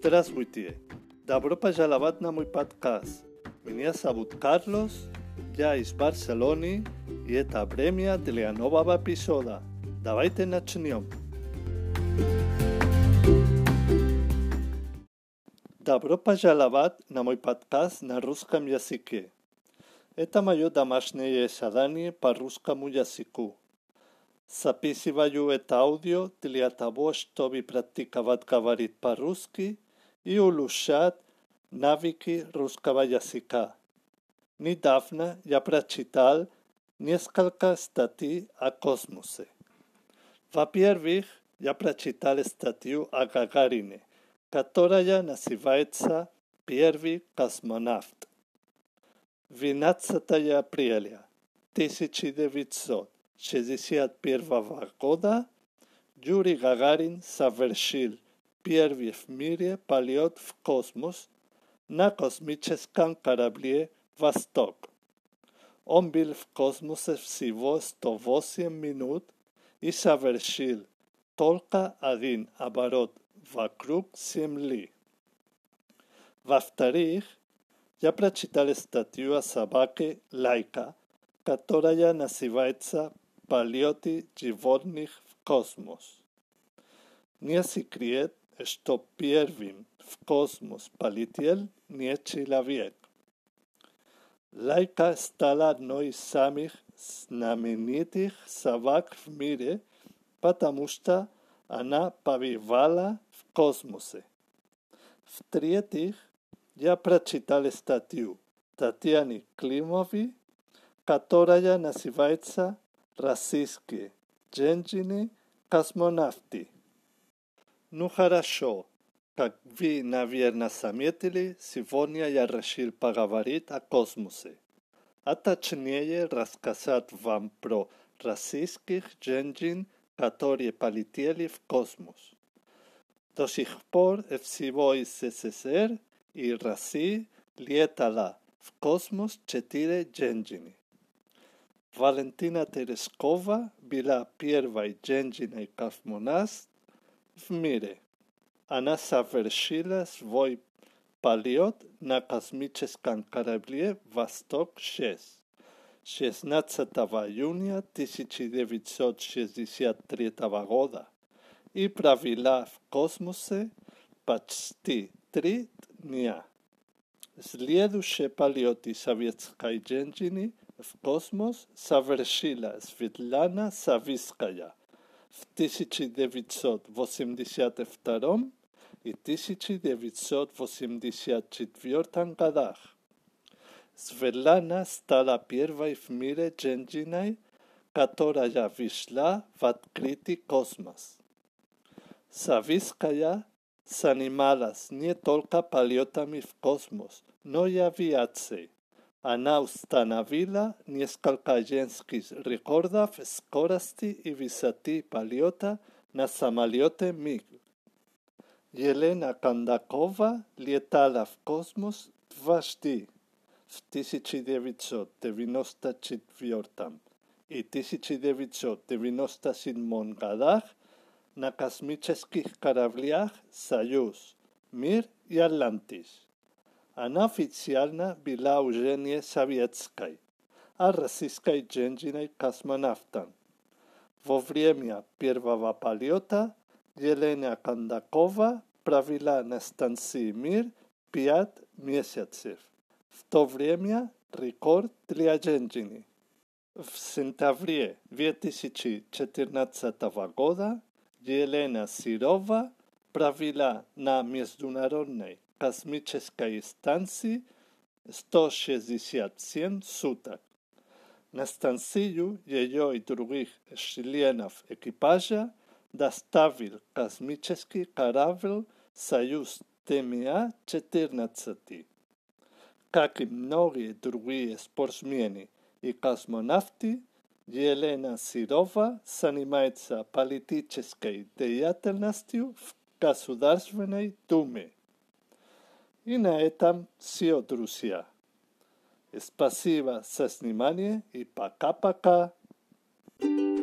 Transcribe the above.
Здравствуйте! Добро пожаловать на мой подкаст. Меня зовут Карлос, я из Барселоны, и это время для нового эпизода. Давайте начнем. Добро пожаловать на мой подкаст на русском языке. Это мое домашнее задание по русскому языку. Записываю это аудио для того, чтобы практиковать говорить по-русски и улучшать навики рускава јазика. Недавна ја прочитал несколько статей о космосе. Во-первых, я прочитал статью о Гагарине, которая называется «Первый космонавт». 12 апреля 1961 года Юрий Гагарин совершил первый в мире полет в космос на космическом корабле «Восток». Он был в космосе всего 108 минут и совершил только один оборот вокруг Земли. Во-вторых, я прочитал статью о собаке Лайка, которая называется полеты животных в космос. Не секрет, что первым в космос полетел не человек. Лайка стала одной из самых знаменитых собак в мире, потому что она побывала в космосе. В-третьих, я прочитал статью Татьяны Климовой, которая называется российские женщины космонавты. Ну хорошо, как вы, наверное, заметили, сегодня я решил поговорить о космосе, а точнее рассказать вам про российских женщин, которые полетели в космос. До сих пор всего из СССР и России летала в космос четыре женщины. Валентина Терескова била первой женщиной космонавт в мире. Она совершила свой полет на космическом корабле «Восток-6» 16 июня 1963 года и провела в космосе почти три дня. Следующие полеты советской женщины – в космос совершила Светлана Савиская в 1982 и 1984 годах. Светлана стала первой в мире женщиной, которая вышла в открытый космос. Савиская занималась не только полетами в космос, но и авиацией. Она установила несколько женских рекордов скорости и высоты полета на самолете МиГ. Елена Кондакова летала в космос дважды в 1994 и 1997 годах на космических кораблях «Союз», «Мир» и «Атлантис». Она официјална била ужение не а расискај дженджинај космонавтан. Во время Первава палиота, Јелена Кандакова правила на станции «Мир» пять месяцев. В то време рекорд для дженджини. В сентябре 2014 года Елена Сирова правила на международной космической станции 167 суток. На станцию ее и других членов экипажа доставил да космический корабль «Союз ТМА-14». Как и многие другие спортсмены и космонавты, Елена Сирова занимается политической деятельностью в Государственной Думе. И на этом все, друзья. Спасибо за внимание и пока-пока. thank you